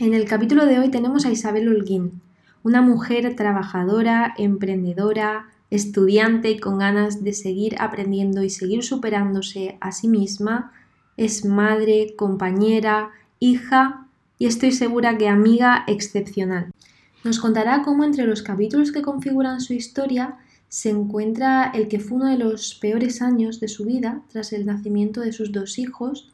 En el capítulo de hoy tenemos a Isabel Holguín, una mujer trabajadora, emprendedora, estudiante y con ganas de seguir aprendiendo y seguir superándose a sí misma. Es madre, compañera, hija y estoy segura que amiga excepcional. Nos contará cómo entre los capítulos que configuran su historia se encuentra el que fue uno de los peores años de su vida tras el nacimiento de sus dos hijos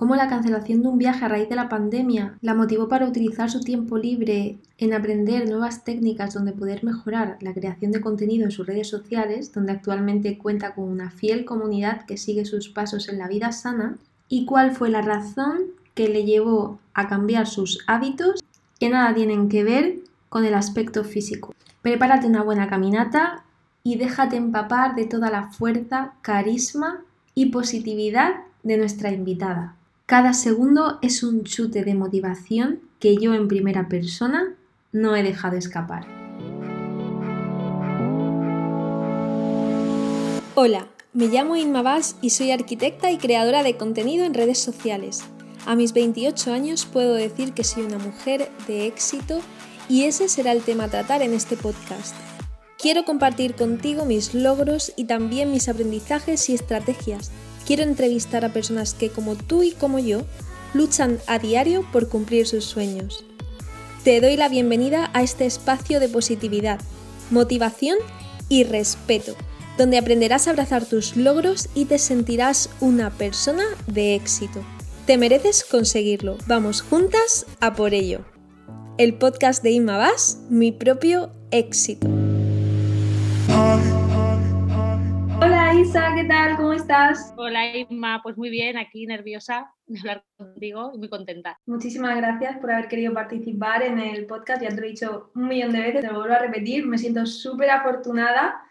cómo la cancelación de un viaje a raíz de la pandemia la motivó para utilizar su tiempo libre en aprender nuevas técnicas donde poder mejorar la creación de contenido en sus redes sociales, donde actualmente cuenta con una fiel comunidad que sigue sus pasos en la vida sana, y cuál fue la razón que le llevó a cambiar sus hábitos que nada tienen que ver con el aspecto físico. Prepárate una buena caminata y déjate empapar de toda la fuerza, carisma y positividad de nuestra invitada. Cada segundo es un chute de motivación que yo en primera persona no he dejado escapar. Hola, me llamo Inma Vaz y soy arquitecta y creadora de contenido en redes sociales. A mis 28 años puedo decir que soy una mujer de éxito y ese será el tema a tratar en este podcast. Quiero compartir contigo mis logros y también mis aprendizajes y estrategias quiero entrevistar a personas que como tú y como yo luchan a diario por cumplir sus sueños. Te doy la bienvenida a este espacio de positividad, motivación y respeto, donde aprenderás a abrazar tus logros y te sentirás una persona de éxito. Te mereces conseguirlo. Vamos juntas a por ello. El podcast de Inma mi propio éxito. Isa, ¿qué tal? ¿Cómo estás? Hola Inma, pues muy bien, aquí nerviosa de hablar contigo y muy contenta. Muchísimas gracias por haber querido participar en el podcast, ya te lo he dicho un millón de veces, te lo vuelvo a repetir, me siento súper afortunada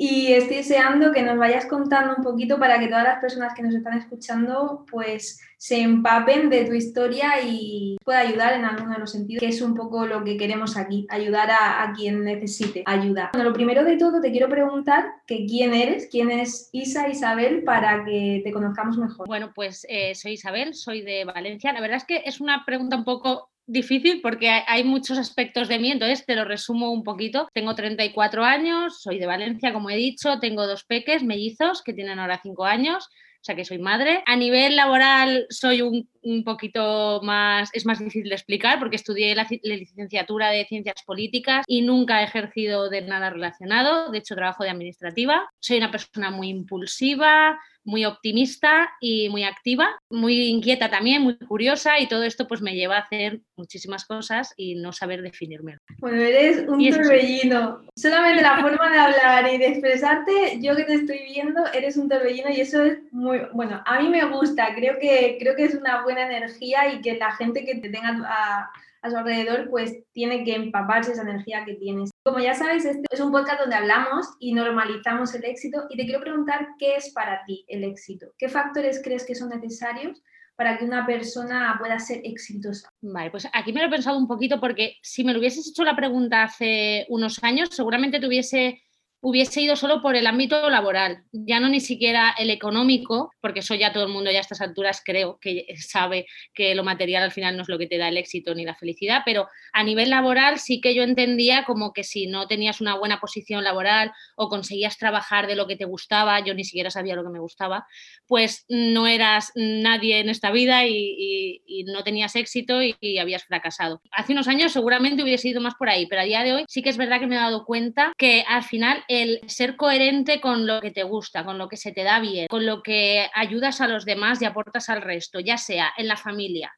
y estoy deseando que nos vayas contando un poquito para que todas las personas que nos están escuchando pues se empapen de tu historia y pueda ayudar en alguno de los sentidos, que es un poco lo que queremos aquí, ayudar a, quien necesite ayuda. Bueno, lo primero de todo te quiero preguntar que quién eres, quién es Isa Isabel para que te conozcamos mejor. Bueno, pues eh, soy Isabel, soy de Valencia. La verdad es que es una pregunta un poco difícil porque hay muchos aspectos de mí, entonces te lo resumo un poquito. Tengo 34 años, soy de Valencia, como he dicho, tengo dos peques mellizos que tienen ahora 5 años, o sea que soy madre. A nivel laboral soy un, poquito más, es más difícil de explicar porque estudié la, la, licenciatura de Ciencias Políticas y nunca he ejercido de nada relacionado, de hecho trabajo de administrativa. Soy una persona muy impulsiva, muy optimista y muy activa, muy inquieta también, muy curiosa y todo esto pues me lleva a hacer muchísimas cosas y no saber definirme. Bueno, eres un torbellino. Solamente la forma de hablar y de expresarte, yo que te estoy viendo, eres un torbellino y eso es muy, bueno, a mí me gusta, creo que, creo que es una buena energía y que la gente que te tenga a a su alrededor, pues tiene que empaparse esa energía que tienes. Como ya sabes, este es un podcast donde hablamos y normalizamos el éxito y te quiero preguntar qué es para ti el éxito. ¿Qué factores crees que son necesarios para que una persona pueda ser exitosa? Vale, pues aquí me lo he pensado un poquito porque si me lo hubieses hecho la pregunta hace unos años, seguramente te hubiese hubiese ido solo por el ámbito laboral, ya no ni siquiera el económico, porque eso ya todo el mundo ya a estas alturas creo que sabe que lo material al final no es lo que te da el éxito ni la felicidad, pero a nivel laboral sí que yo entendía como que si no tenías una buena posición laboral o conseguías trabajar de lo que te gustaba, yo ni siquiera sabía lo que me gustaba, pues no eras nadie en esta vida y, no tenías éxito y, y habías fracasado. Hace unos años seguramente hubiese ido más por ahí, pero a día de hoy sí que es verdad que me he dado cuenta que al final el ser coherente con lo que te gusta, con lo que se te da bien, con lo que ayudas a los demás y aportas al resto, ya sea en la familia,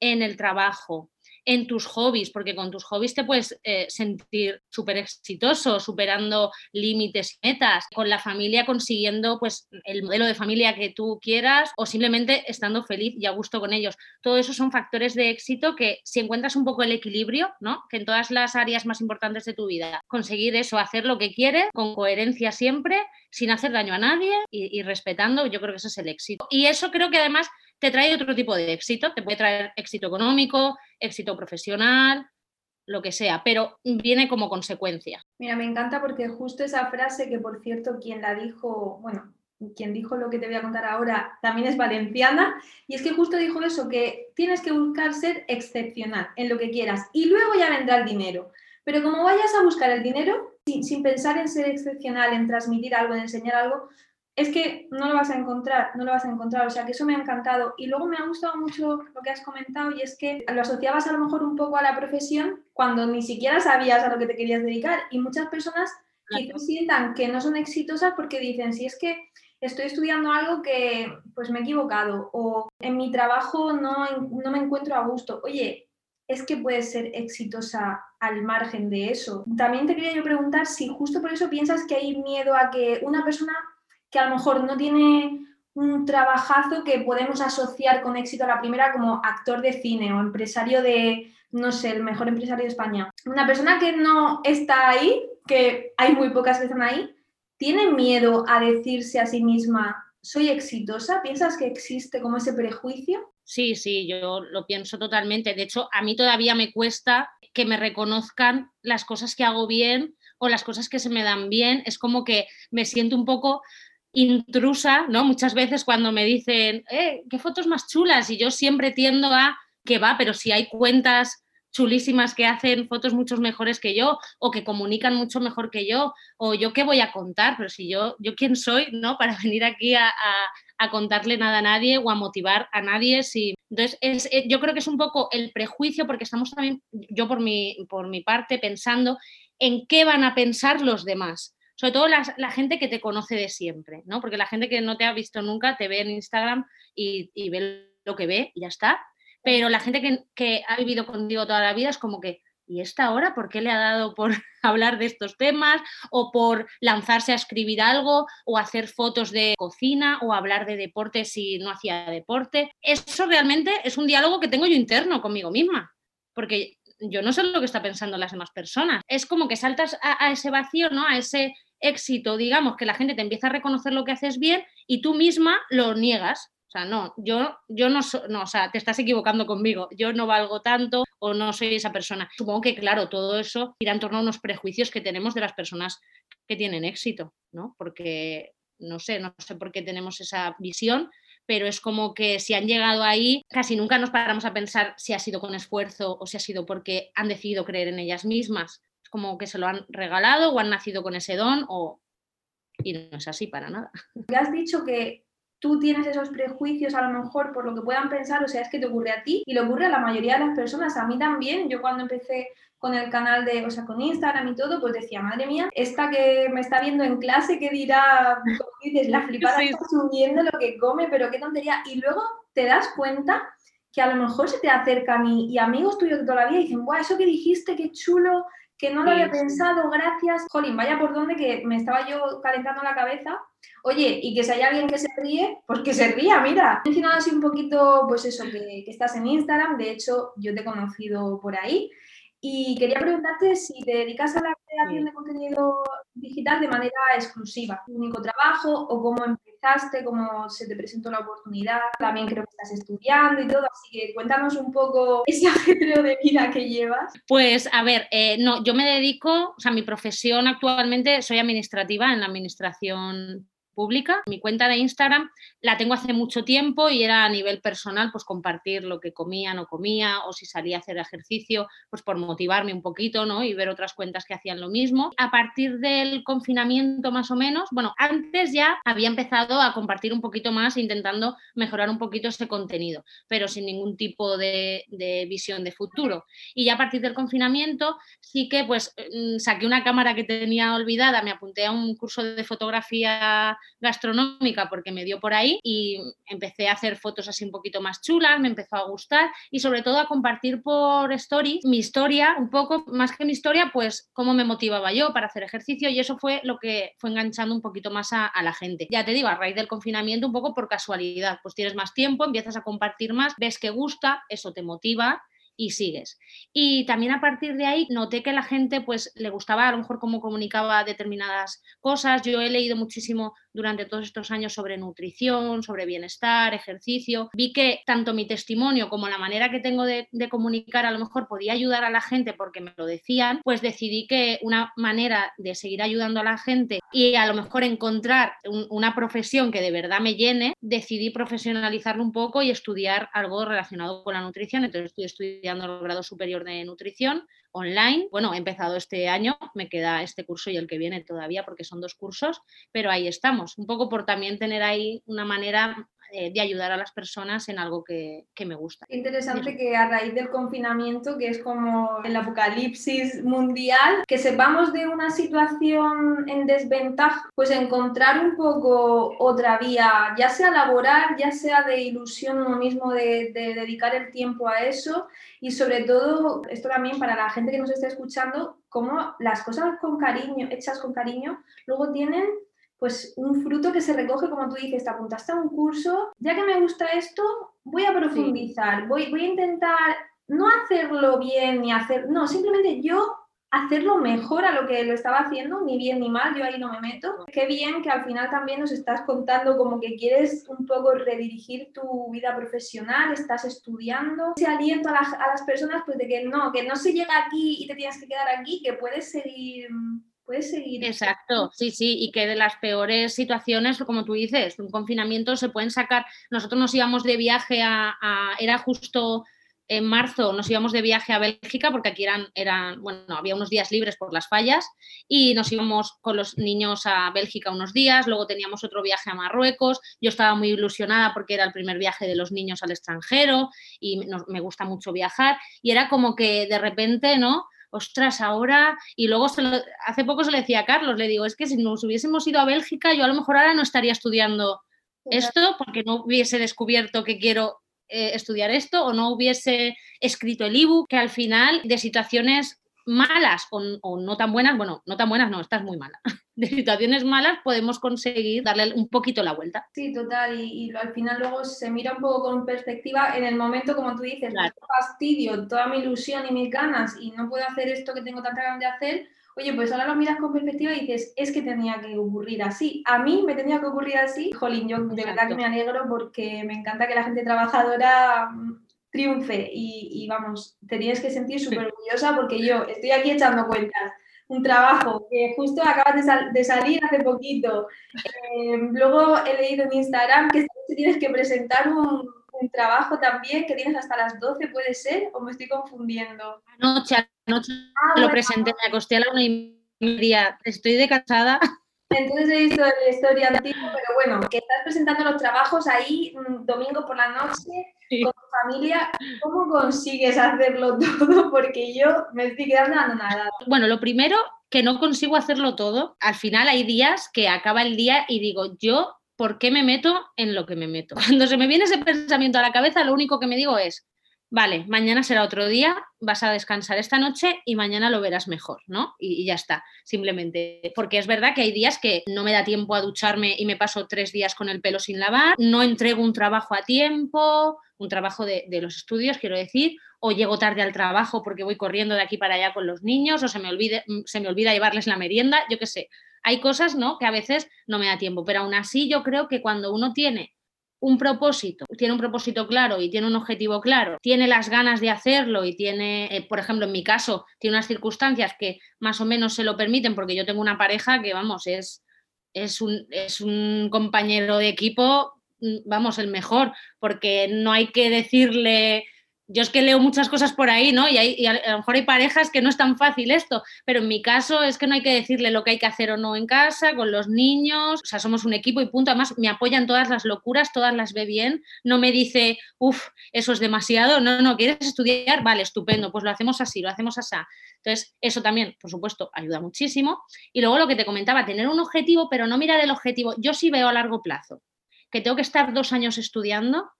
en el trabajo, en tus hobbies, porque con tus hobbies te puedes eh, sentir súper exitoso, superando límites y metas, con la familia consiguiendo pues el modelo de familia que tú quieras o simplemente estando feliz y a gusto con ellos. Todo eso son factores de éxito que si encuentras un poco el equilibrio, ¿no? Que en todas las áreas más importantes de tu vida, conseguir eso, hacer lo que quieres con coherencia siempre, sin hacer daño a nadie y, y respetando, yo creo que eso es el éxito. Y eso creo que además te trae otro tipo de éxito, te puede traer éxito económico, éxito profesional, lo que sea, pero viene como consecuencia. Mira, me encanta porque justo esa frase que por cierto quien la dijo, bueno, quien dijo lo que te voy a contar ahora también es valenciana, y es que justo dijo eso, que tienes que buscar ser excepcional en lo que quieras y luego ya vendrá el dinero. Pero como vayas a buscar el dinero, sin, sin pensar en ser excepcional, en transmitir algo, en enseñar algo, es que no lo vas a encontrar, no lo vas a encontrar, o sea que eso me ha encantado. Y luego me ha gustado mucho lo que has comentado y es que lo asociabas a lo mejor un poco a la profesión cuando ni siquiera sabías a lo que te querías dedicar y muchas personas quizás sientan que no son exitosas porque dicen, si es que estoy estudiando algo que pues me he equivocado o en mi trabajo no, no me encuentro a gusto. Oye, es que puedes ser exitosa al margen de eso. También te quería yo preguntar si justo por eso piensas que hay miedo a que una persona que a lo mejor no tiene un trabajazo que podemos asociar con éxito a la primera como actor de cine o empresario de, no sé, el mejor empresario de España. Una persona que no está ahí, que hay muy pocas que están ahí, tiene miedo a decirse a sí misma, soy exitosa. ¿Piensas que existe como ese prejuicio? Sí, sí, yo lo pienso totalmente. De hecho, a mí todavía me cuesta que me reconozcan las cosas que hago bien o las cosas que se me dan bien. Es como que me siento un poco intrusa, ¿no? Muchas veces cuando me dicen, eh, qué fotos más chulas, y yo siempre tiendo a que va, pero si hay cuentas chulísimas que hacen fotos mucho mejores que yo o que comunican mucho mejor que yo o yo qué voy a contar, pero si yo, yo quién soy, ¿no? Para venir aquí a, a, contarle nada a nadie o a motivar a nadie. Si... Entonces, es, eh, yo creo que es un poco el prejuicio porque estamos también, yo por mi, por mi parte, pensando en qué van a pensar los demás sobre todo la, gente que te conoce de siempre, ¿no? Porque la gente que no te ha visto nunca te ve en Instagram y, ve lo que ve y ya está. Pero la gente que, ha vivido contigo toda la vida es como que, ¿y esta hora por qué le ha dado por hablar de estos temas o por lanzarse a escribir algo o hacer fotos de cocina o hablar de deporte si no hacía deporte? Eso realmente es un diálogo que tengo yo interno conmigo misma, porque yo no sé lo que está pensando las demás personas. Es como que saltas a, a ese vacío, ¿no? A ese éxito, digamos, que la gente te empieza a reconocer lo que haces bien y tú misma lo niegas. O sea, no, yo, yo no, no, o sea, te estás equivocando conmigo, yo no valgo tanto o no soy esa persona. Supongo que, claro, todo eso irá en torno a unos prejuicios que tenemos de las personas que tienen éxito, ¿no? Porque, no sé, no sé por qué tenemos esa visión, pero es como que si han llegado ahí, casi nunca nos paramos a pensar si ha sido con esfuerzo o si ha sido porque han decidido creer en ellas mismas como que se lo han regalado o han nacido con ese don o... Y no es así para nada. Ya has dicho que tú tienes esos prejuicios a lo mejor por lo que puedan pensar, o sea, es que te ocurre a ti y le ocurre a la mayoría de las personas, a mí también, yo cuando empecé con el canal de, o sea, con Instagram y todo, pues decía, madre mía, esta que me está viendo en clase, que dirá, como dices, la flipada está subiendo lo que come, pero qué tontería. Y luego te das cuenta que a lo mejor se te acercan y, y amigos tuyos de toda la vida dicen, guau, eso que dijiste, qué chulo, que no lo había pensado, gracias. Jolín, vaya por donde que me estaba yo calentando la cabeza. Oye, y que si hay alguien que se ríe, pues que se ría, mira. He mencionado así un poquito, pues eso, que, que estás en Instagram, de hecho yo te he conocido por ahí. Y quería preguntarte si te dedicas a la creación de contenido digital de manera exclusiva, tu único trabajo o cómo empezaste, cómo se te presentó la oportunidad. También creo que estás estudiando y todo, así que cuéntanos un poco ese ajetreo de vida que llevas. Pues a ver, eh, no, yo me dedico, o sea, mi profesión actualmente soy administrativa en la administración pública. Mi cuenta de Instagram la tengo hace mucho tiempo y era a nivel personal, pues compartir lo que comía, no comía, o si salía a hacer ejercicio, pues por motivarme un poquito, ¿no? Y ver otras cuentas que hacían lo mismo. A partir del confinamiento más o menos, bueno, antes ya había empezado a compartir un poquito más, intentando mejorar un poquito ese contenido, pero sin ningún tipo de, visión de futuro. Y ya a partir del confinamiento sí que pues mm, saqué una cámara que tenía olvidada, me apunté a un curso de fotografía gastronómica porque me dio por ahí y empecé a hacer fotos así un poquito más chulas, me empezó a gustar y sobre todo a compartir por story mi historia, un poco más que mi historia, pues cómo me motivaba yo para hacer ejercicio y eso fue lo que fue enganchando un poquito más a, a la gente. Ya te digo, a raíz del confinamiento un poco por casualidad, pues tienes más tiempo, empiezas a compartir más, ves que gusta, eso te motiva y sigues. Y también a partir de ahí noté que la gente pues le gustaba a lo mejor cómo comunicaba determinadas cosas. Yo he leído muchísimo durante todos estos años sobre nutrición, sobre bienestar, ejercicio. Vi que tanto mi testimonio como la manera que tengo de, comunicar a lo mejor podía ayudar a la gente porque me lo decían, pues decidí que una manera de seguir ayudando a la gente y a lo mejor encontrar una profesión que de verdad me llene, decidí profesionalizarlo un poco y estudiar algo relacionado con la nutrición. Entonces estoy estudiando el grado superior de nutrición online. Bueno, he empezado este año, me queda este curso y el que viene todavía porque son dos cursos, pero ahí estamos, un poco por también tener ahí una manera eh, de ayudar a las personas en algo que, me gusta. Interesante que a raíz del confinamiento, que es como el apocalipsis mundial, que sepamos de una situación en desventaja, pues encontrar un poco otra vía, ya sea laboral, ya sea de ilusión uno mismo de, de dedicar el tiempo a eso y sobre todo, esto también para la gente que nos esté escuchando, como las cosas con cariño, hechas con cariño, luego tienen pues un fruto que se recoge, como tú dices, te apuntaste a un curso, ya que me gusta esto, voy a profundizar, voy, voy a intentar no hacerlo bien ni hacer, no, simplemente yo hacerlo mejor a lo que lo estaba haciendo, ni bien ni mal, yo ahí no me meto. Qué bien que al final también nos estás contando como que quieres un poco redirigir tu vida profesional, estás estudiando. Ese aliento a, a las personas pues de que no, que no se llega aquí y te tienes que quedar aquí, que puedes seguir puedes seguir. Exacto, sí, sí, y que de las peores situaciones, como tú dices, un confinamiento se pueden sacar. Nosotros nos íbamos de viaje a, era justo en marzo, nos íbamos de viaje a Bélgica porque aquí eran, eran, bueno, había unos días libres por las fallas y nos íbamos con los niños a Bélgica unos días, luego teníamos otro viaje a Marruecos, yo estaba muy ilusionada porque era el primer viaje de los niños al extranjero y me gusta mucho viajar y era como que de repente, ¿no? Ostras, ahora, y luego hace poco se le decía a Carlos, le digo, es que si nos hubiésemos ido a Bélgica, yo a lo mejor ahora no estaría estudiando esto porque no hubiese descubierto que quiero eh, estudiar esto o no hubiese escrito el ebook, que al final de situaciones malas o, no tan buenas, bueno, no tan buenas, no, estás muy mala. De situaciones malas podemos conseguir darle un poquito la vuelta. Sí, total, y, al final luego se mira un poco con perspectiva. En el momento, como tú dices, fastidio, toda mi ilusión y mis ganas y no puedo hacer esto que tengo tanta ganas de hacer, oye, pues ahora lo miras con perspectiva y dices, es que tenía que ocurrir así. A mí me tenía que ocurrir así. Jolín, yo de verdad que me alegro porque me encanta que la gente trabajadora triunfe y, vamos, tenías que sentir súper orgullosa porque yo estoy aquí echando cuentas. Un trabajo que justo acabas de, salir hace poquito. Eh, luego he leído en Instagram que tienes que presentar un, trabajo también que tienes hasta las 12, ¿puede ser? ¿O me estoy confundiendo? Anoche, anoche ah, lo presenté, me acosté a la una y media. Estoy de casada. Entonces he visto la historia de ti, pero bueno, que estás presentando los trabajos ahí mm, domingo por la noche con familia. ¿Cómo consigues hacerlo todo? Porque yo me estoy quedando nada. Bueno, lo primero, que no consigo hacerlo todo. Al final hay días que acaba el día y digo, yo, ¿por qué me meto en lo que me meto? Cuando se me viene ese pensamiento a la cabeza, lo único que me digo es, vale, mañana será otro día, vas a descansar esta noche y mañana lo verás mejor, ¿no? Y, ya está, simplemente. Porque es verdad que hay días que no me da tiempo a ducharme y me paso tres días con el pelo sin lavar, no entrego un trabajo a tiempo, un trabajo de, los estudios, quiero decir, o llego tarde al trabajo porque voy corriendo de aquí para allá con los niños, o se me, olvide, se me olvida llevarles la merienda, yo qué sé. Hay cosas, ¿no? Que a veces no me da tiempo, pero aún así yo creo que cuando uno tiene un propósito, tiene un propósito claro y tiene un objetivo claro, tiene las ganas de hacerlo y tiene, eh, por ejemplo, en mi caso, tiene unas circunstancias que más o menos se lo permiten porque yo tengo una pareja que, vamos, es, es, un, es un compañero de equipo, mm, vamos, el mejor, porque no hay que decirle yo es que leo muchas cosas por ahí, ¿no? Y, a, lo mejor hay parejas que no es tan fácil esto, pero en mi caso es que no hay que decirle lo que hay que hacer o no en casa, con los niños, o sea, somos un equipo y punto. Además, me apoyan todas las locuras, todas las ve bien, no me dice, uff, eso es demasiado, no, no, ¿quieres estudiar? Vale, estupendo, pues lo hacemos así, lo hacemos así. Entonces, eso también, por supuesto, ayuda muchísimo. Y luego lo que te comentaba, tener un objetivo, pero no mirar el objetivo. Yo sí veo a largo plazo que tengo que estar dos años estudiando,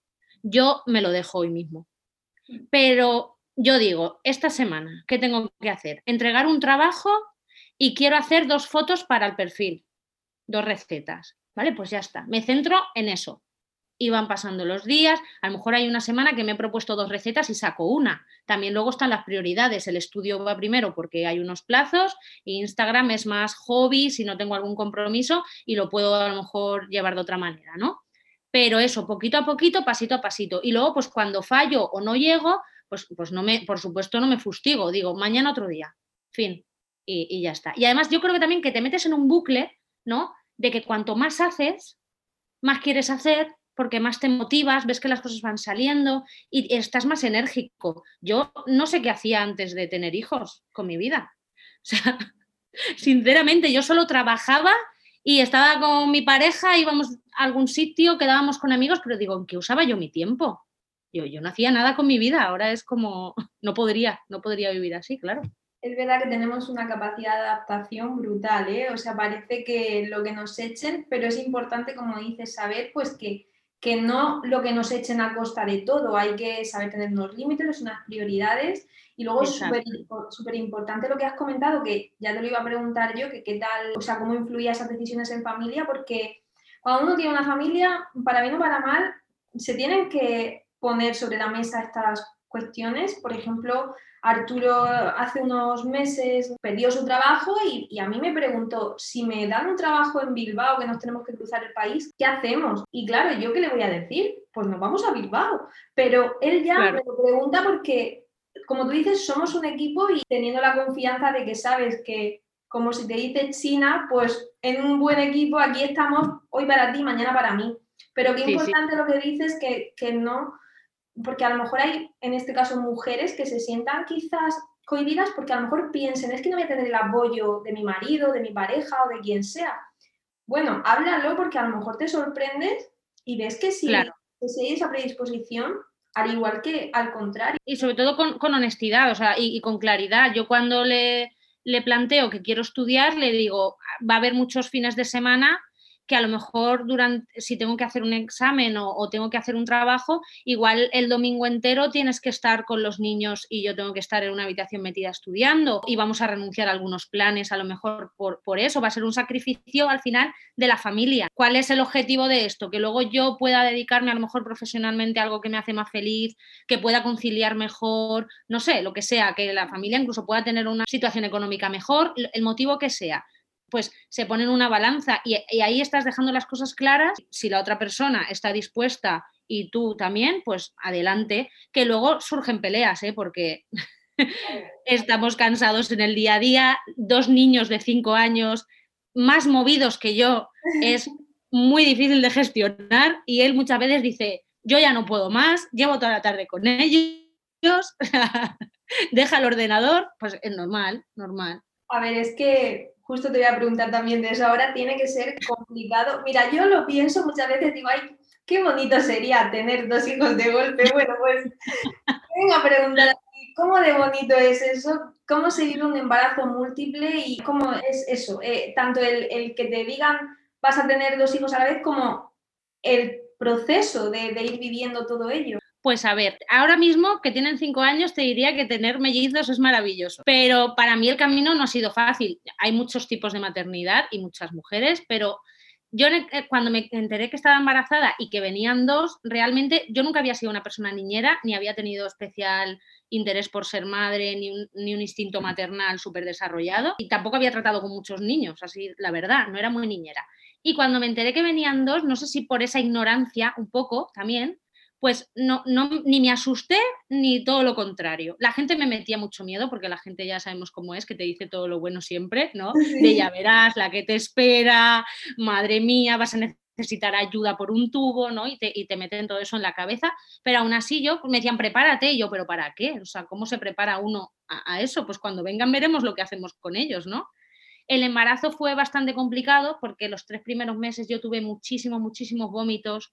yo me lo dejo hoy mismo pero yo digo, esta semana, ¿qué tengo que hacer? Entregar un trabajo y quiero hacer dos fotos para el perfil, dos recetas. ¿Vale? Pues ya está. Me centro en eso. Y van pasando los días. A lo mejor hay una semana que me he propuesto dos recetas y saco una. También luego están las prioridades. El estudio va primero porque hay unos plazos. Instagram es más hobby si no tengo algún compromiso y lo puedo a lo mejor llevar de otra manera, ¿no? Pero eso, poquito a poquito, pasito a pasito. Y luego, pues cuando fallo o no llego, pues, pues no me, por supuesto no me fustigo. Digo, mañana otro día. Fin. Y, y ya está. Y además yo creo que también que te metes en un bucle, ¿no? De que cuanto más haces, más quieres hacer, porque más te motivas, ves que las cosas van saliendo y estás más enérgico. Yo no sé qué hacía antes de tener hijos con mi vida. O sea, sinceramente, yo solo trabajaba y estaba con mi pareja, íbamos a algún sitio, quedábamos con amigos, pero digo, ¿en qué usaba yo mi tiempo? Yo, yo no hacía nada con mi vida, ahora es como, no podría, no podría vivir así, claro. Es verdad que tenemos una capacidad de adaptación brutal, ¿eh? O sea, parece que lo que nos echen, pero es importante, como dices, saber pues que que no lo que nos echen a costa de todo, hay que saber tener unos límites, unas prioridades. Y luego es súper importante lo que has comentado, que ya te lo iba a preguntar yo, que qué tal, o sea, cómo influía esas decisiones en familia, porque cuando uno tiene una familia, para bien o para mal, se tienen que poner sobre la mesa estas cuestiones, por ejemplo, Arturo hace unos meses perdió su trabajo y, a mí me preguntó, si me dan un trabajo en Bilbao, que nos tenemos que cruzar el país, ¿qué hacemos? Y claro, ¿yo qué le voy a decir? Pues nos vamos a Bilbao. Pero él ya me lo pregunta porque, como tú dices, somos un equipo y teniendo la confianza de que sabes que, como si te dice China, pues en un buen equipo aquí estamos hoy para ti, mañana para mí. Pero qué importante lo que dices, que, que no porque a lo mejor hay, en este caso, mujeres que se sientan quizás cohibidas porque a lo mejor piensen, es que no voy a tener el apoyo de mi marido, de mi pareja o de quien sea. Bueno, háblalo porque a lo mejor te sorprendes y ves que sí, que si hay esa predisposición, al igual que al contrario. Y sobre todo con, honestidad, o sea, y, y, con claridad. Yo cuando le, le planteo que quiero estudiar, le digo, va a haber muchos fines de semana que a lo mejor durante, si tengo que hacer un examen o, tengo que hacer un trabajo, igual el domingo entero tienes que estar con los niños y yo tengo que estar en una habitación metida estudiando y vamos a renunciar a algunos planes, a lo mejor por, por eso, va a ser un sacrificio al final de la familia. ¿Cuál es el objetivo de esto? Que luego yo pueda dedicarme a lo mejor profesionalmente a algo que me hace más feliz, que pueda conciliar mejor, no sé, lo que sea, que la familia incluso pueda tener una situación económica mejor, el motivo que sea pues se ponen una balanza y, ahí estás dejando las cosas claras. Si la otra persona está dispuesta y tú también, pues adelante, que luego surgen peleas, ¿eh? porque estamos cansados en el día a día, dos niños de cinco años más movidos que yo, es muy difícil de gestionar y él muchas veces dice, yo ya no puedo más, llevo toda la tarde con ellos, deja el ordenador, pues es normal, normal. A ver, es que justo te voy a preguntar también de eso. Ahora tiene que ser complicado. Mira, yo lo pienso muchas veces, digo, ay, qué bonito sería tener dos hijos de golpe. Bueno, pues vengo a preguntar, ¿cómo de bonito es eso? ¿Cómo se vive un embarazo múltiple y cómo es eso? Eh, tanto el, que te digan vas a tener dos hijos a la vez como el proceso de ir viviendo todo ello. Pues a ver, ahora mismo que tienen cinco años te diría que tener mellizos es maravilloso, pero para mí el camino no ha sido fácil. Hay muchos tipos de maternidad y muchas mujeres, pero yo eh, cuando me enteré que estaba embarazada y que venían dos, realmente yo nunca había sido una persona niñera, ni había tenido especial interés por ser madre, ni un, ni un instinto maternal súper desarrollado, y tampoco había tratado con muchos niños, así la verdad, no era muy niñera. Y cuando me enteré que venían dos, no sé si por esa ignorancia un poco también, pues no, no, ni me asusté ni todo lo contrario. La gente me metía mucho miedo porque la gente ya sabemos cómo es, que te dice todo lo bueno siempre, ¿no? De ya verás, la que te espera, madre mía, vas a necesitar ayuda por un tubo, ¿no? Y te, y te meten todo eso en la cabeza. Pero aún así yo me decían, prepárate, y yo, ¿pero para qué? O sea, ¿cómo se prepara uno a, a eso? Pues cuando vengan veremos lo que hacemos con ellos, ¿no? El embarazo fue bastante complicado porque los tres primeros meses yo tuve muchísimos, muchísimos vómitos,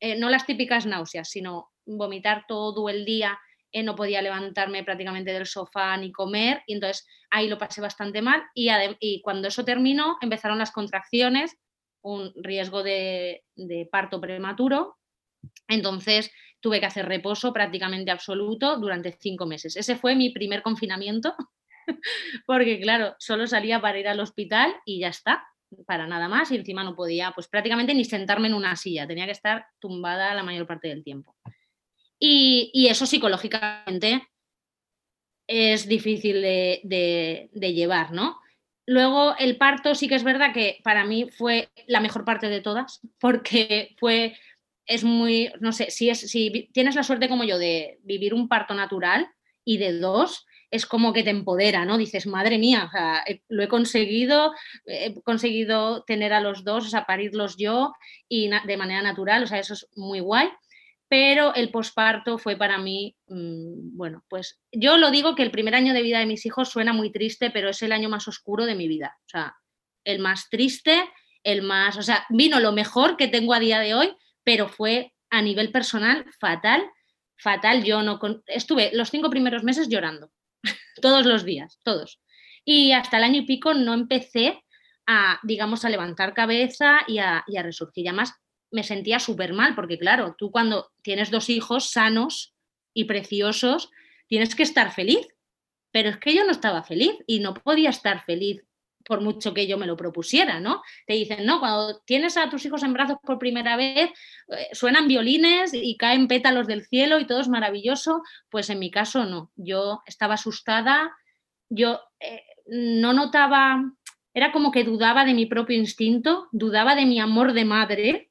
eh, no las típicas náuseas, sino vomitar todo el día, eh, no podía levantarme prácticamente del sofá ni comer, y entonces ahí lo pasé bastante mal. Y, y cuando eso terminó, empezaron las contracciones, un riesgo de, parto prematuro. Entonces tuve que hacer reposo prácticamente absoluto durante cinco meses. Ese fue mi primer confinamiento, porque claro, solo salía para ir al hospital y ya está. Para nada más y encima no podía, pues prácticamente ni sentarme en una silla, tenía que estar tumbada la mayor parte del tiempo. Y, eso psicológicamente es difícil de, de, llevar, ¿no? Luego el parto sí que es verdad que para mí fue la mejor parte de todas, porque fue, es muy, no sé, si, es, si tienes la suerte como yo de vivir un parto natural y de dos, es como que te empodera, ¿no? Dices, madre mía, lo he conseguido, he conseguido tener a los dos, o sea, parirlos yo y de manera natural, o sea, eso es muy guay. Pero el posparto fue para mí, mm, bueno, pues yo lo digo que el primer año de vida de mis hijos suena muy triste, pero es el año más oscuro de mi vida. O sea, el más triste, el más, o sea, vino lo mejor que tengo a día de hoy, pero fue a nivel personal fatal, fatal. Yo no, estuve los cinco primeros meses llorando todos los días, todos. Y hasta el año y pico no empecé a, digamos, a levantar cabeza y a, y a resurgir. Y además me sentía súper mal, porque claro, tú cuando tienes dos hijos sanos y preciosos, tienes que estar feliz. Pero es que yo no estaba feliz y no podía estar feliz por mucho que yo me lo propusiera, ¿no? Te dicen, no, cuando tienes a tus hijos en brazos por primera vez, eh, suenan violines y caen pétalos del cielo y todo es maravilloso, pues en mi caso no, yo estaba asustada, yo eh, no notaba, era como que dudaba de mi propio instinto, dudaba de mi amor de madre,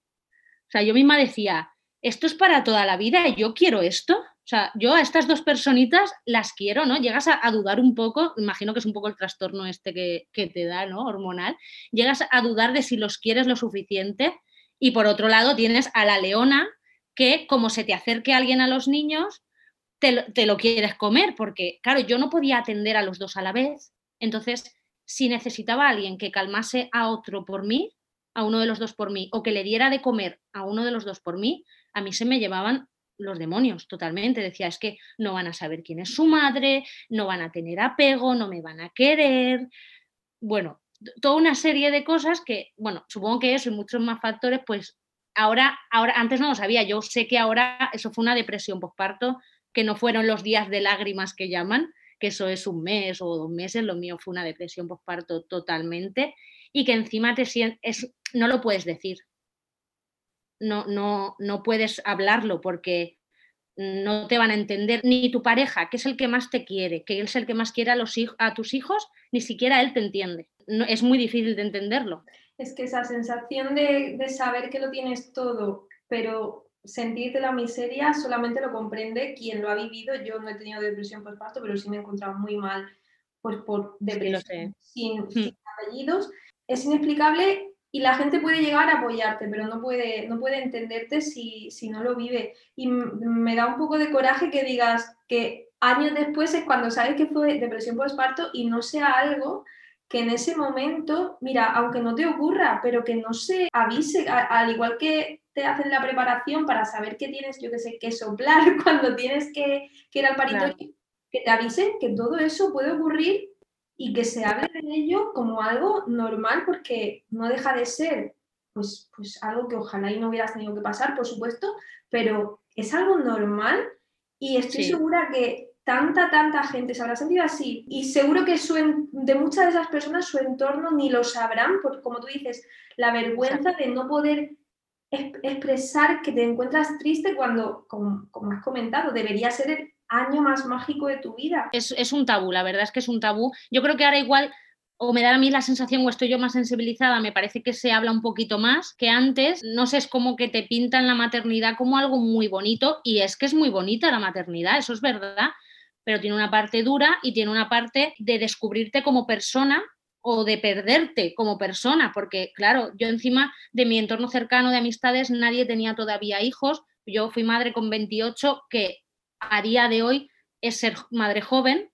o sea, yo misma decía, esto es para toda la vida, yo quiero esto, o sea, yo a estas dos personitas las quiero, ¿no? Llegas a, dudar un poco, imagino que es un poco el trastorno este que, te da, ¿no? Hormonal. Llegas a dudar de si los quieres lo suficiente. Y por otro lado tienes a la leona que como se te acerque alguien a los niños, te, te lo quieres comer, porque claro, yo no podía atender a los dos a la vez. Entonces, si necesitaba a alguien que calmase a otro por mí, a uno de los dos por mí, o que le diera de comer a uno de los dos por mí, a mí se me llevaban los demonios totalmente. Decía, es que no van a saber quién es su madre, no van a tener apego, no me van a querer. Bueno, toda una serie de cosas que, bueno, supongo que eso y muchos más factores, pues ahora, ahora, antes no lo sabía, yo sé que ahora eso fue una depresión postparto, que no fueron los días de lágrimas que llaman, que eso es un mes o dos meses, lo mío fue una depresión postparto totalmente, y que encima te sientes, no lo puedes decir, no, no, no puedes hablarlo porque no te van a entender ni tu pareja, que es el que más te quiere, que él es el que más quiere a, los, a tus hijos, ni siquiera él te entiende. No, es muy difícil de entenderlo. Es que esa sensación de, saber que lo tienes todo, pero sentirte la miseria solamente lo comprende quien lo ha vivido. Yo no he tenido depresión postparto, pero sí me he encontrado muy mal pues, por depresión sin, hmm. sin apellidos. Es inexplicable y la gente puede llegar a apoyarte, pero no puede, no puede entenderte si, no lo vive. Y me da un poco de coraje que digas que años después es cuando sabes que fue depresión postparto y no sea algo que en ese momento, mira, aunque no te ocurra, pero que no se avise, al igual que te hacen la preparación para saber que tienes, yo qué sé, que soplar cuando tienes que, que ir al paritorio, que te avisen que todo eso puede ocurrir y que se hable de ello como algo normal porque no deja de ser pues, pues algo que ojalá y no hubieras tenido que pasar, por supuesto, pero es algo normal y estoy segura que tanta, tanta gente se habrá sentido así y seguro que su de muchas de esas personas su entorno ni lo sabrán, porque como tú dices, la vergüenza de no poder expresar que te encuentras triste cuando, como, como has comentado, debería ser el año más mágico de tu vida. Es, un tabú, la verdad es que es un tabú. Yo creo que ahora igual o me da a mí la sensación o estoy yo más sensibilizada, me parece que se habla un poquito más que antes, no sé, es como que te pintan la maternidad como algo muy bonito y es que es muy bonita la maternidad, eso es verdad, pero tiene una parte dura y tiene una parte de descubrirte como persona o de perderte como persona, porque claro, yo encima de mi entorno cercano de amistades nadie tenía todavía hijos, yo fui madre con 28, que a día de hoy es ser madre joven.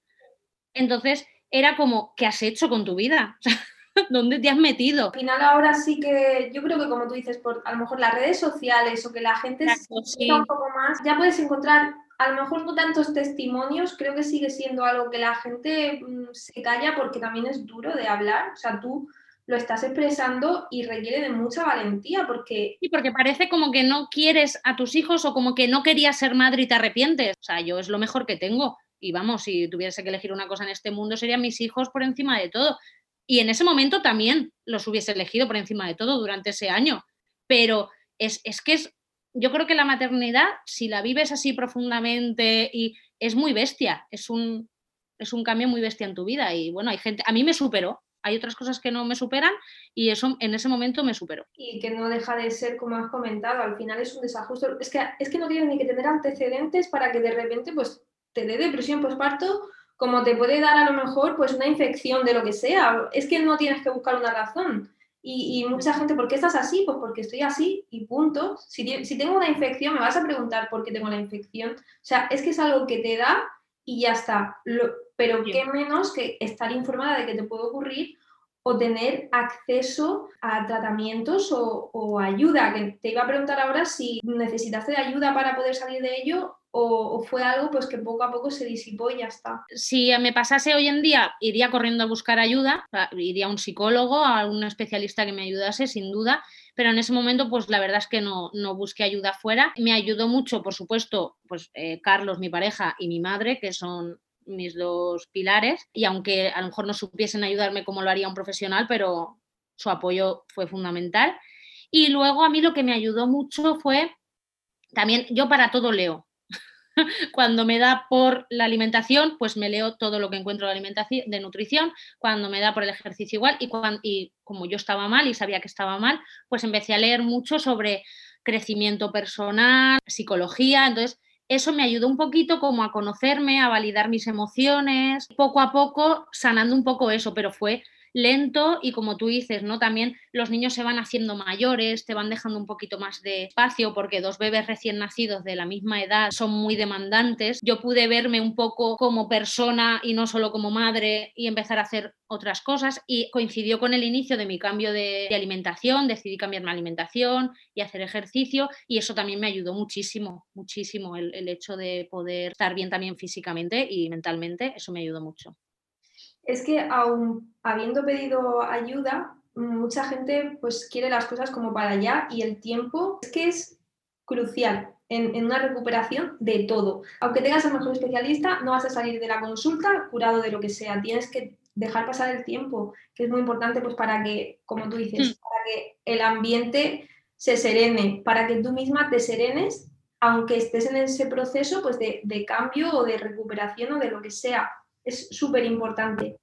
Entonces, era como, ¿qué has hecho con tu vida? ¿Dónde te has metido? Al final ahora sí que yo creo que como tú dices, por a lo mejor las redes sociales o que la gente se un poco más, ya puedes encontrar a lo mejor no tantos testimonios, creo que sigue siendo algo que la gente mm, se calla porque también es duro de hablar, o sea, tú lo estás expresando y requiere de mucha valentía porque... Sí, porque parece como que no quieres a tus hijos o como que no querías ser madre y te arrepientes. O sea, yo es lo mejor que tengo. Y vamos, si tuviese que elegir una cosa en este mundo, serían mis hijos por encima de todo. Y en ese momento también los hubiese elegido por encima de todo durante ese año. Pero es, es que es, yo creo que la maternidad, si la vives así profundamente y es muy bestia, es un, es un cambio muy bestia en tu vida. Y bueno, hay gente, a mí me superó, hay otras cosas que no me superan y eso en ese momento me superó. Y que no deja de ser, como has comentado, al final es un desajuste. Es que, es que no tienes ni que tener antecedentes para que de repente pues, te dé depresión postparto, como te puede dar a lo mejor pues, una infección de lo que sea. Es que no tienes que buscar una razón. Y, mucha gente, ¿por qué estás así? Pues porque estoy así y punto. Si, si tengo una infección, me vas a preguntar por qué tengo la infección. O sea, es que es algo que te da y ya está. Pero qué menos que estar informada de que te puede ocurrir o tener acceso a tratamientos o, ayuda. Que te iba a preguntar ahora si necesitaste de ayuda para poder salir de ello o, fue algo pues que poco a poco se disipó y ya está. Si me pasase hoy en día, iría corriendo a buscar ayuda, iría a un psicólogo, a un especialista que me ayudase, sin duda, pero en ese momento, pues la verdad es que no, no busqué ayuda fuera. Me ayudó mucho, por supuesto, pues eh, Carlos, mi pareja, y mi madre, que son mis dos pilares, y aunque a lo mejor no supiesen ayudarme como lo haría un profesional, pero su apoyo fue fundamental. Y luego a mí lo que me ayudó mucho fue, también yo para todo leo, cuando me da por la alimentación, pues me leo todo lo que encuentro de alimentación, de nutrición. Cuando me da por el ejercicio igual y, y como yo estaba mal y sabía que estaba mal, pues empecé a leer mucho sobre crecimiento personal, psicología. Entonces, eso me ayudó un poquito como a conocerme, a validar mis emociones, poco a poco sanando un poco eso, pero fue lento y como tú dices, ¿no? También los niños se van haciendo mayores, te van dejando un poquito más de espacio porque dos bebés recién nacidos de la misma edad son muy demandantes. Yo pude verme un poco como persona y no solo como madre y empezar a hacer otras cosas y coincidió con el inicio de mi cambio de, alimentación, decidí cambiar mi alimentación y hacer ejercicio y eso también me ayudó muchísimo, muchísimo el, el hecho de poder estar bien también físicamente y mentalmente, eso me ayudó mucho es que aún habiendo pedido ayuda, mucha gente pues quiere las cosas como para allá y el tiempo es que es crucial en, una recuperación de todo. Aunque tengas al mejor especialista, no vas a salir de la consulta curado de lo que sea. Tienes que dejar pasar el tiempo, que es muy importante pues para que, como tú dices, hmm. para que el ambiente se serene, para que tú misma te serenes, aunque estés en ese proceso pues de, de cambio o de recuperación o de lo que sea es súper importante.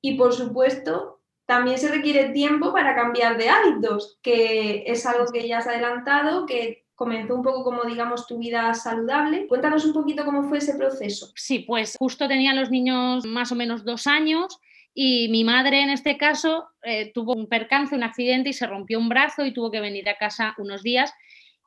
Y por supuesto, también se requiere tiempo para cambiar de hábitos, que es algo que ya has adelantado, que comenzó un poco como, digamos, tu vida saludable. Cuéntanos un poquito cómo fue ese proceso. Sí, pues justo tenía los niños más o menos dos años y mi madre en este caso eh, tuvo un percance, un accidente y se rompió un brazo y tuvo que venir a casa unos días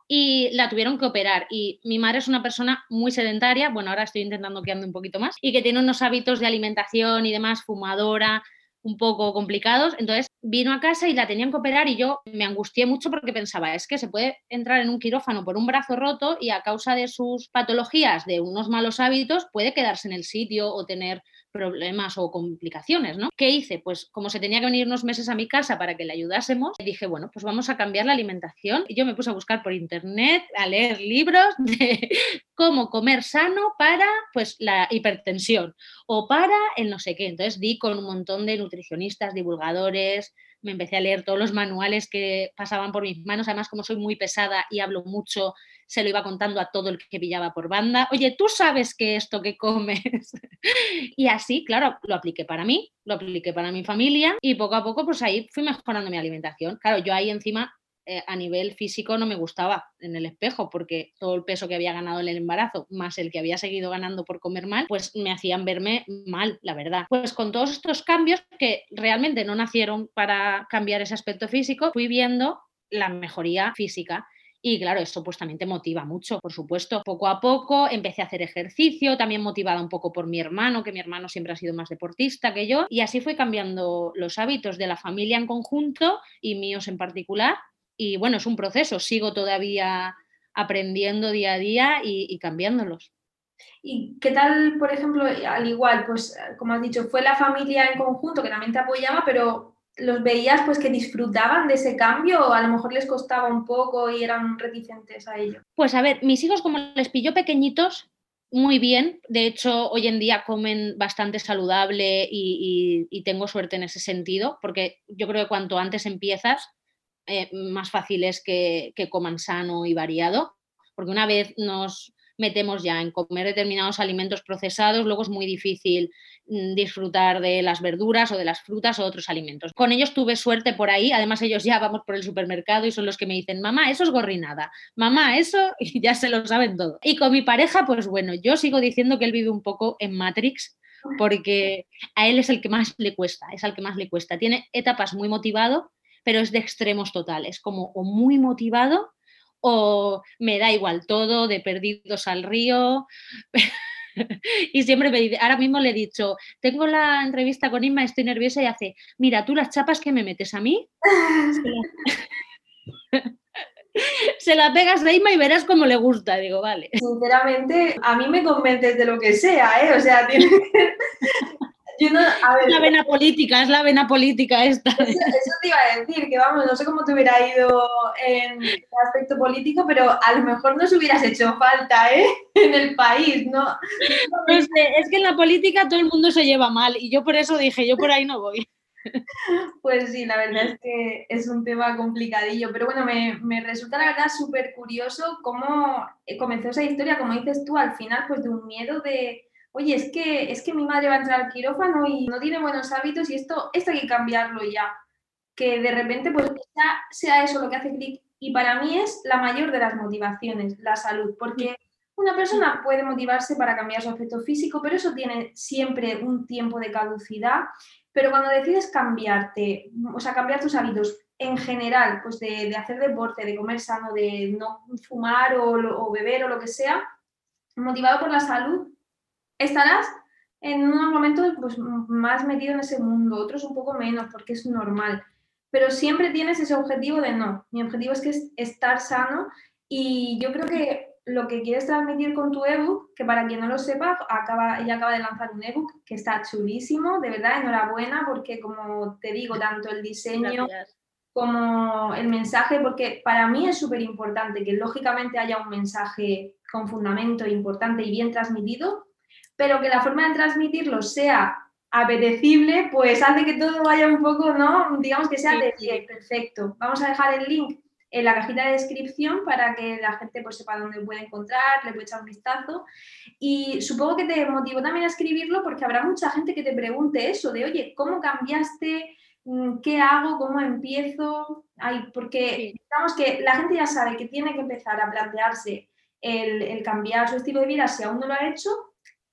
y la tuvieron que operar. Y mi madre es una persona muy sedentaria, bueno, ahora estoy intentando que ande un poquito más, y que tiene unos hábitos de alimentación y demás, fumadora, un poco complicados. Entonces vino a casa y la tenían que operar y yo me angustié mucho porque pensaba, es que se puede entrar en un quirófano por un brazo roto y a causa de sus patologías, de unos malos hábitos, puede quedarse en el sitio o tener problemas o complicaciones, ¿no? ¿Qué hice? Pues como se tenía que venir unos meses a mi casa para que le ayudásemos, dije, bueno, pues vamos a cambiar la alimentación. Y yo me puse a buscar por internet, a leer libros de cómo comer sano para pues la hipertensión o para el no sé qué. Entonces di con un montón de nutricionistas, divulgadores, me empecé a leer todos los manuales que pasaban por mis manos, además como soy muy pesada y hablo mucho, se lo iba contando a todo el que pillaba por banda, oye, tú sabes que esto que comes. y así, claro, lo apliqué para mí, lo apliqué para mi familia y poco a poco pues ahí fui mejorando mi alimentación. Claro, yo ahí encima eh, a nivel físico no me gustaba en el espejo porque todo el peso que había ganado en el embarazo más el que había seguido ganando por comer mal, pues me hacían verme mal, la verdad. Pues con todos estos cambios que realmente no nacieron para cambiar ese aspecto físico, fui viendo la mejoría física. Y claro, eso pues también te motiva mucho, por supuesto. Poco a poco empecé a hacer ejercicio, también motivada un poco por mi hermano, que mi hermano siempre ha sido más deportista que yo, y así fui cambiando los hábitos de la familia en conjunto y míos en particular, y bueno, es un proceso, sigo todavía aprendiendo día a día y, cambiándolos. ¿Y qué tal, por ejemplo, al igual, pues como has dicho, fue la familia en conjunto que también te apoyaba, pero los veías pues que disfrutaban de ese cambio o a lo mejor les costaba un poco y eran reticentes a ello? Pues a ver, mis hijos como les pilló pequeñitos, muy bien. De hecho, hoy en día comen bastante saludable y, tengo suerte en ese sentido, porque yo creo que cuanto antes empiezas, eh, más fácil es que, que, coman sano y variado, porque una vez nos metemos ya en comer determinados alimentos procesados, luego es muy difícil mm, disfrutar de las verduras o de las frutas o otros alimentos. Con ellos tuve suerte por ahí, además ellos ya vamos por el supermercado y son los que me dicen, mamá, eso es gorrinada, mamá, eso, y ya se lo saben todo. Y con mi pareja, pues bueno, yo sigo diciendo que él vive un poco en Matrix, porque a él es el que más le cuesta, es al que más le cuesta. Tiene etapas muy motivado, pero es de extremos totales, como o muy motivado o me da igual todo, de perdidos al río. y siempre me dice, ahora mismo le he dicho, tengo la entrevista con Inma, estoy nerviosa y hace, mira, tú las chapas que me metes a mí, se la pegas a Inma y verás cómo le gusta. Digo, vale. Sinceramente, a mí me convences de lo que sea, ¿eh? O sea, tiene es la vena política, es la vena política esta. Eso, te iba a decir, que vamos, no sé cómo te hubiera ido en el aspecto político, pero a lo mejor nos hubieras hecho falta, ¿eh? En el país, ¿no? es que en la política todo el mundo se lleva mal y yo por eso dije, yo por ahí no voy. Pues sí, la verdad es que es un tema complicadillo, pero bueno, me, me resulta la verdad súper curioso cómo comenzó esa historia, como dices tú, al final, pues de un miedo de, oye, es que, es que mi madre va a entrar al quirófano y no tiene buenos hábitos y esto, esto hay que cambiarlo ya. Que de repente pues sea, eso lo que hace clic. Y para mí es la mayor de las motivaciones, la salud, porque una persona puede motivarse para cambiar su aspecto físico, pero eso tiene siempre un tiempo de caducidad. Pero cuando decides cambiarte, o sea, cambiar tus hábitos en general, pues de, hacer deporte, de comer sano, de no fumar o, o beber o lo que sea, motivado por la salud, estarás en unos momentos pues, más metido en ese mundo, otros un poco menos, porque es normal. Pero siempre tienes ese objetivo de no. Mi objetivo es que es estar sano y yo creo que lo que quieres transmitir con tu ebook, que para quien no lo sepa, acaba, ella acaba de lanzar un ebook que está chulísimo, de verdad, enhorabuena, porque como te digo, tanto el diseño como el mensaje, porque para mí es súper importante que lógicamente haya un mensaje con fundamento importante y bien transmitido, pero que la forma de transmitirlo sea apetecible, pues hace que todo vaya un poco, ¿no? Digamos que sea de bien, perfecto. Vamos a dejar el link en la cajita de descripción para que la gente pues, sepa dónde puede encontrar, le puede echar un vistazo. Y supongo que te motivó también a escribirlo porque habrá mucha gente que te pregunte eso, de oye, ¿cómo cambiaste? Mm, ¿Qué hago? ¿Cómo empiezo? Ay, porque digamos que la gente ya sabe que tiene que empezar a plantearse el, el cambiar su estilo de vida si aún no lo ha hecho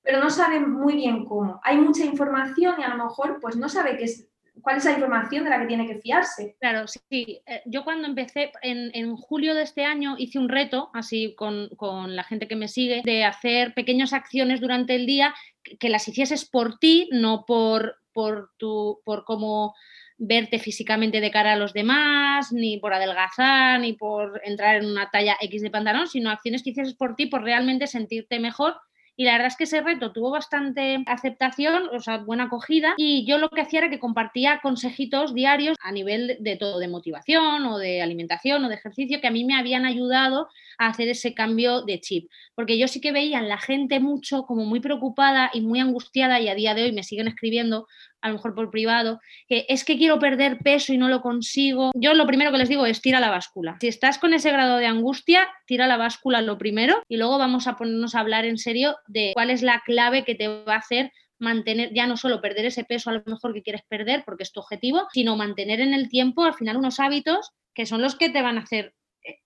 pero no sabe muy bien cómo. Hay mucha información y a lo mejor pues no sabe qué es, cuál es la información de la que tiene que fiarse. Claro, sí. Eh, yo cuando empecé, en, julio de este año, hice un reto, así con, con, la gente que me sigue, de hacer pequeñas acciones durante el día que las hicieses por ti, no por, por, tu, por cómo verte físicamente de cara a los demás, ni por adelgazar, ni por entrar en una talla X de pantalón, sino acciones que hicieses por ti, por realmente sentirte mejor y la verdad es que ese reto tuvo bastante aceptación, o sea, buena acogida. Y yo lo que hacía era que compartía consejitos diarios a nivel de todo, de motivación o de alimentación o de ejercicio, que a mí me habían ayudado a hacer ese cambio de chip. Porque yo sí que veía en la gente mucho como muy preocupada y muy angustiada, y a día de hoy me siguen escribiendo a lo mejor por privado, que es que quiero perder peso y no lo consigo. Yo lo primero que les digo es tira la báscula. Si estás con ese grado de angustia, tira la báscula lo primero y luego vamos a ponernos a hablar en serio de cuál es la clave que te va a hacer mantener, ya no solo perder ese peso a lo mejor que quieres perder porque es tu objetivo, sino mantener en el tiempo al final unos hábitos que son los que te van a hacer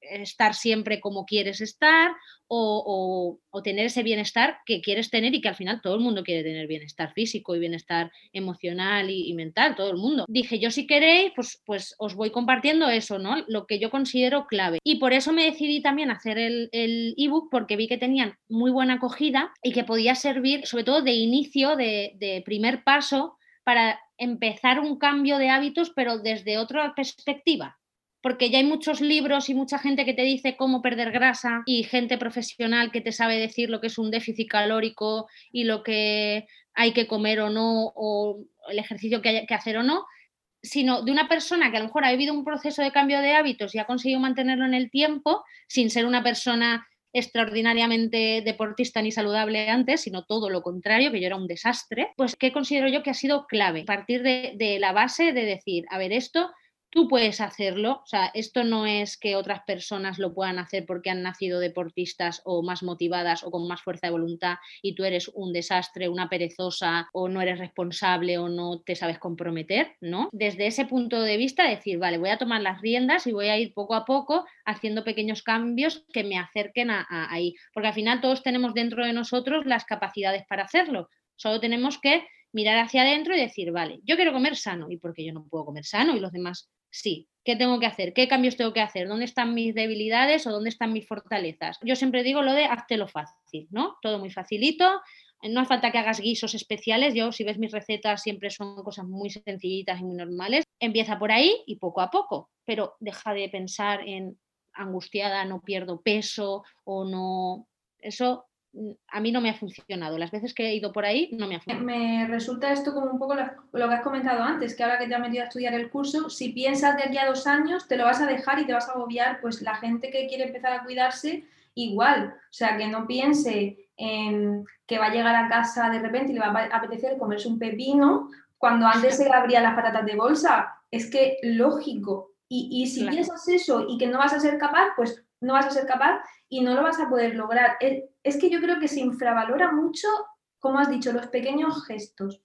estar siempre como quieres estar o, tener ese bienestar que quieres tener y que al final todo el mundo quiere tener bienestar físico y bienestar emocional y, mental, todo el mundo. Dije, yo si queréis, pues, pues os voy compartiendo eso, ¿no? Lo que yo considero clave. Y por eso me decidí también hacer el ebook porque vi que tenían muy buena acogida y que podía servir sobre todo de inicio, de primer paso para empezar un cambio de hábitos, pero desde otra perspectiva porque ya hay muchos libros y mucha gente que te dice cómo perder grasa y gente profesional que te sabe decir lo que es un déficit calórico y lo que hay que comer o no, o el ejercicio que hay que hacer o no, sino de una persona que a lo mejor ha vivido un proceso de cambio de hábitos y ha conseguido mantenerlo en el tiempo sin ser una persona extraordinariamente deportista ni saludable antes, sino todo lo contrario, que yo era un desastre, pues ¿qué considero yo que ha sido clave? Partir de, de la base de decir, a ver, esto tú puedes hacerlo, o sea, esto no es que otras personas lo puedan hacer porque han nacido deportistas o más motivadas o con más fuerza de voluntad y tú eres un desastre, una perezosa o no eres responsable o no te sabes comprometer, ¿no? Desde ese punto de vista decir, vale, voy a tomar las riendas y voy a ir poco a poco haciendo pequeños cambios que me acerquen a, ahí, porque al final todos tenemos dentro de nosotros las capacidades para hacerlo, solo tenemos que mirar hacia adentro y decir, vale, yo quiero comer sano y porque yo no puedo comer sano y los demás sí. ¿Qué tengo que hacer? ¿Qué cambios tengo que hacer? ¿Dónde están mis debilidades o dónde están mis fortalezas? Yo siempre digo lo de hazte lo fácil, ¿no? Todo muy facilito. No hace falta que hagas guisos especiales. Yo, si ves mis recetas, siempre son cosas muy sencillitas y muy normales. Empieza por ahí y poco a poco, pero deja de pensar en angustiada, no pierdo peso o no. Eso a mí no me ha funcionado. Las veces que he ido por ahí no me ha funcionado. Me resulta esto como un poco lo que has comentado antes, que ahora que te has metido a estudiar el curso, si piensas de aquí a dos años, te lo vas a dejar y te vas a agobiar, pues la gente que quiere empezar a cuidarse, igual. O sea, que no piense en que va a llegar a casa de repente y le va a apetecer comerse un pepino cuando antes se abría las patatas de bolsa. Es que lógico. Y, si piensas eso y que no vas a ser capaz, pues no vas a ser capaz y no lo vas a poder lograr. Es que yo creo que se infravalora mucho, como has dicho, los pequeños gestos.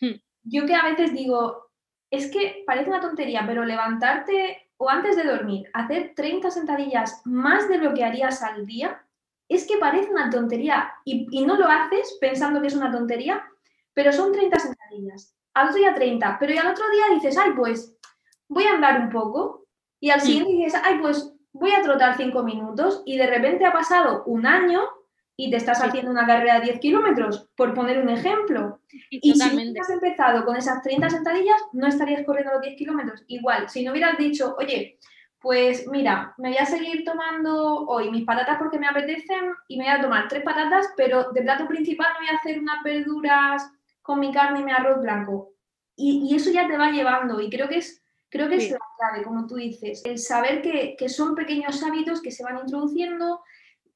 Hmm. Yo que a veces digo, es que parece una tontería, pero levantarte o antes de dormir, hacer 30 sentadillas más de lo que harías al día, es que parece una tontería y, y no lo haces pensando que es una tontería, pero son 30 sentadillas. Al otro día 30, pero y al otro día dices, ay, pues voy a andar un poco. Y al hmm. siguiente dices, ay, pues voy a trotar cinco minutos y de repente ha pasado un año y te estás haciendo una carrera de 10 kilómetros, por poner un ejemplo. Y, si hubieras empezado con esas 30 sentadillas, no estarías corriendo los 10 kilómetros. Igual, si no hubieras dicho, oye, pues mira, me voy a seguir tomando hoy mis patatas porque me apetecen y me voy a tomar tres patatas, pero de plato principal me voy a hacer unas verduras con mi carne y mi arroz blanco. Y, y eso ya te va llevando y creo que es Creo que es la clave, como tú dices, el saber que, son pequeños hábitos que se van introduciendo,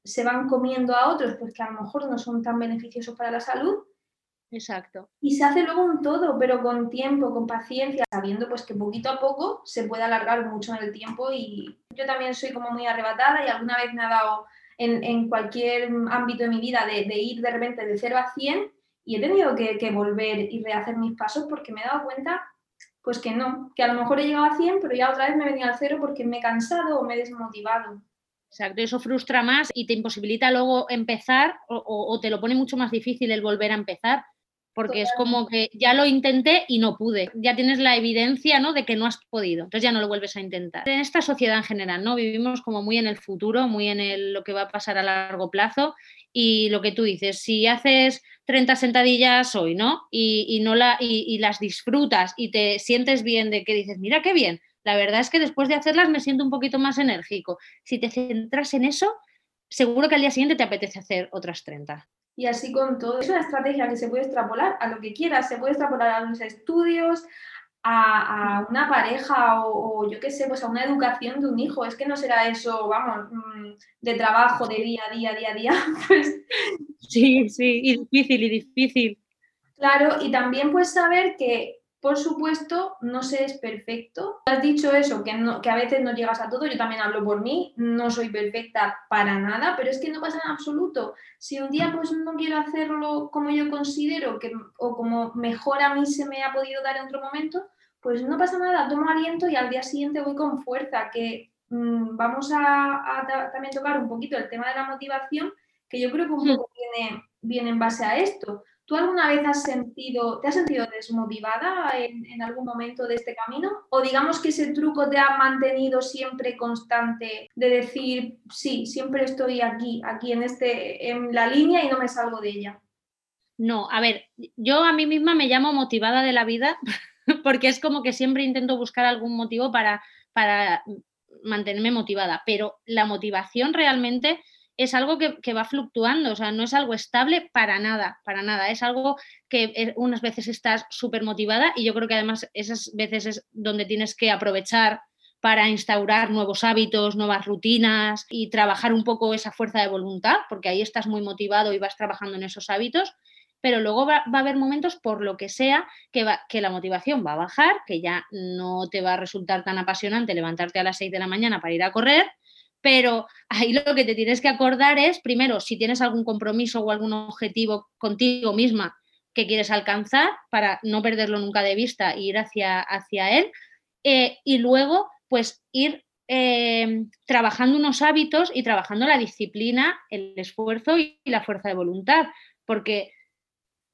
se van comiendo a otros, pues que a lo mejor no son tan beneficiosos para la salud. Exacto. Y se hace luego un todo, pero con tiempo, con paciencia, sabiendo pues que poquito a poco se puede alargar mucho en el tiempo y yo también soy como muy arrebatada y alguna vez me ha dado en, cualquier ámbito de mi vida de, ir de repente de 0 a 100 y he tenido que, que volver y rehacer mis pasos porque me he dado cuenta pues que no, que a lo mejor he llegado a 100, pero ya otra vez me venía al cero porque me he cansado o me he desmotivado. Exacto, eso frustra más y te imposibilita luego empezar o, te lo pone mucho más difícil el volver a empezar, porque es como que ya lo intenté y no pude, ya tienes la evidencia ¿no? de que no has podido, entonces ya no lo vuelves a intentar. En esta sociedad en general, ¿no? vivimos como muy en el futuro, muy en lo que va a pasar a largo plazo y lo que tú dices, si haces 30 sentadillas hoy, ¿no? Y, no la, y, las disfrutas y te sientes bien de que dices, mira qué bien, la verdad es que después de hacerlas me siento un poquito más enérgico. Si te centras en eso, seguro que al día siguiente te apetece hacer otras 30. Y así con todo. Es una estrategia que se puede extrapolar a lo que quieras, se puede extrapolar a los estudios, a, una pareja o, yo qué sé, pues a una educación de un hijo. Es que no será eso, vamos, mm, de trabajo, de día a día, día a día. Pues sí, sí, y difícil, y difícil. Claro, y también pues saber que, por supuesto, no se es perfecto. Has dicho eso, que, no, que a veces no llegas a todo, yo también hablo por mí, no soy perfecta para nada, pero es que no pasa en absoluto. Si un día pues no quiero hacerlo como yo considero que, o como mejor a mí se me ha podido dar en otro momento, pues no pasa nada, tomo aliento y al día siguiente voy con fuerza, que mm, vamos a, también tocar un poquito el tema de la motivación, que yo creo que un poco viene, viene en base a esto. ¿Tú alguna vez has sentido, te has sentido desmotivada en, algún momento de este camino? ¿O digamos que ese truco te ha mantenido siempre constante de decir, sí, siempre estoy aquí, aquí en, este, en la línea y no me salgo de ella? No, a ver, yo a mí misma me llamo motivada de la vida porque es como que siempre intento buscar algún motivo para, para mantenerme motivada, pero la motivación realmente es algo que, va fluctuando, o sea, no es algo estable para nada, para nada, es algo que eh, unas veces estás súper motivada y yo creo que además esas veces es donde tienes que aprovechar para instaurar nuevos hábitos, nuevas rutinas y trabajar un poco esa fuerza de voluntad, porque ahí estás muy motivado y vas trabajando en esos hábitos, pero luego va, a haber momentos, por lo que sea, que, que la motivación va a bajar, que ya no te va a resultar tan apasionante levantarte a las 6 de la mañana para ir a correr, pero ahí lo que te tienes que acordar es, primero, si tienes algún compromiso o algún objetivo contigo misma que quieres alcanzar para no perderlo nunca de vista e ir hacia, hacia él, eh, y luego, pues ir eh, trabajando unos hábitos y trabajando la disciplina, el esfuerzo y la fuerza de voluntad, porque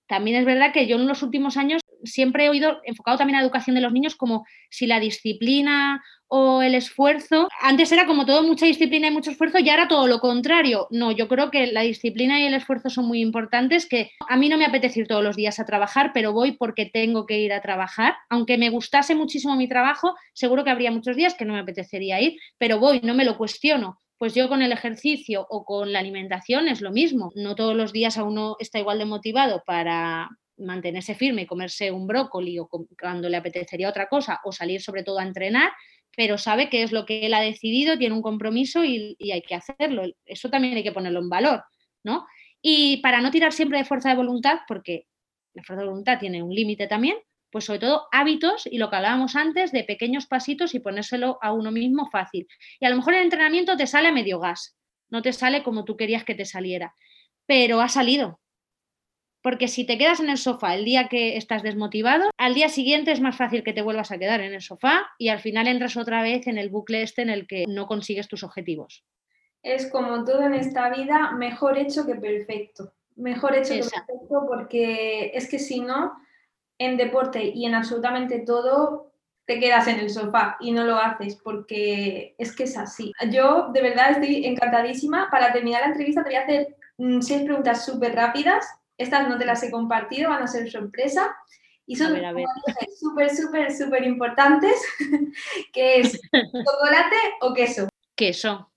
también es verdad que yo en los últimos años siempre he oído, enfocado también a la educación de los niños, como si la disciplina o el esfuerzo, antes era como todo mucha disciplina y mucho esfuerzo y ahora todo lo contrario. No, yo creo que la disciplina y el esfuerzo son muy importantes, que a mí no me apetece ir todos los días a trabajar, pero voy porque tengo que ir a trabajar. Aunque me gustase muchísimo mi trabajo, seguro que habría muchos días que no me apetecería ir, pero voy, no me lo cuestiono. Pues yo con el ejercicio o con la alimentación es lo mismo. No todos los días a uno está igual de motivado para, mantenerse firme y comerse un brócoli o cuando le apetecería otra cosa o salir sobre todo a entrenar, pero sabe que es lo que él ha decidido, tiene un compromiso y, hay que hacerlo. Eso también hay que ponerlo en valor, ¿no? Y para no tirar siempre de fuerza de voluntad, porque la fuerza de voluntad tiene un límite también, pues sobre todo hábitos y lo que hablábamos antes de pequeños pasitos y ponérselo a uno mismo fácil. Y a lo mejor el entrenamiento te sale a medio gas, no te sale como tú querías que te saliera, pero ha salido, porque si te quedas en el sofá el día que estás desmotivado, al día siguiente es más fácil que te vuelvas a quedar en el sofá y al final entras otra vez en el bucle este en el que no consigues tus objetivos. Es como todo en esta vida, mejor hecho que perfecto. Mejor hecho que perfecto porque es que si no, en deporte y en absolutamente todo, te quedas en el sofá y no lo haces porque es que es así. Yo de verdad estoy encantadísima. Para terminar la entrevista te voy a hacer mm, seis preguntas súper rápidas estas no te las he compartido, van a ser sorpresa. Y son súper, súper, súper importantes, que es chocolate o queso. Queso.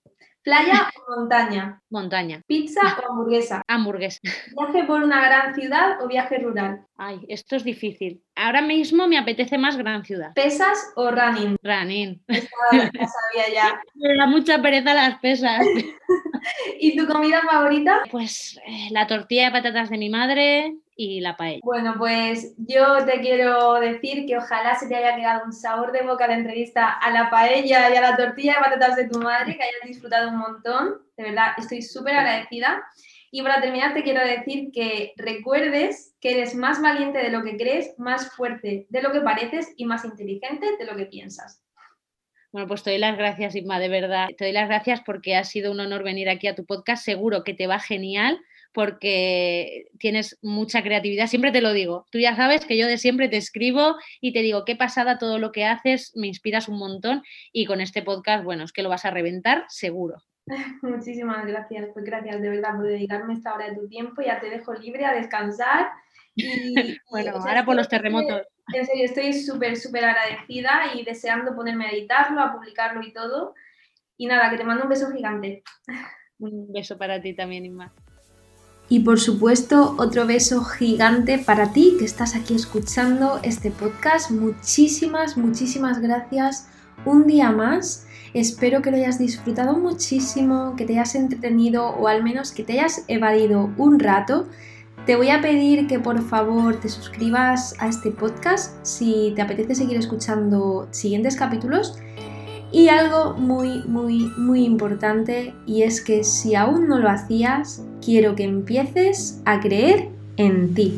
¿Playa o montaña? Montaña. ¿Pizza o hamburguesa? Hamburguesa. ¿Viaje por una gran ciudad o viaje rural? Ay, esto es difícil. Ahora mismo me apetece más gran ciudad. ¿Pesas o running? Running. sabía ya. Me da mucha pereza las pesas. ¿Y tu comida favorita? Pues eh, la tortilla de patatas de mi madre, y la paella. Bueno, pues yo te quiero decir que ojalá se te haya quedado un sabor de boca la entrevista a la paella y a la tortilla de patatas de tu madre, que hayas disfrutado un montón. De verdad, estoy súper agradecida. Y para terminar, te quiero decir que recuerdes que eres más valiente de lo que crees, más fuerte de lo que pareces y más inteligente de lo que piensas. Bueno, pues te doy las gracias, Isma, de verdad. Te doy las gracias porque ha sido un honor venir aquí a tu podcast. Seguro que te va genial porque tienes mucha creatividad. Siempre te lo digo. Tú ya sabes que yo de siempre te escribo y te digo, qué pasada todo lo que haces, me inspiras un montón y con este podcast, bueno, es que lo vas a reventar seguro. Muchísimas gracias, pues gracias de verdad por dedicarme esta hora de tu tiempo. Ya te dejo libre a descansar. Y, bueno, ahora por los terremotos. En serio, estoy súper, súper agradecida y deseando ponerme a editarlo, a publicarlo y todo. Y nada, que te mando un beso gigante. Un beso para ti también, Inma. Y por supuesto, otro beso gigante para ti que estás aquí escuchando este podcast. Muchísimas, muchísimas gracias un día más. Espero que lo hayas disfrutado muchísimo, que te hayas entretenido o al menos que te hayas evadido un rato. Te voy a pedir que por favor te suscribas a este podcast si te apetece seguir escuchando siguientes capítulos y algo muy, muy, muy importante y es que si aún no lo hacías, quiero que empieces a creer en ti.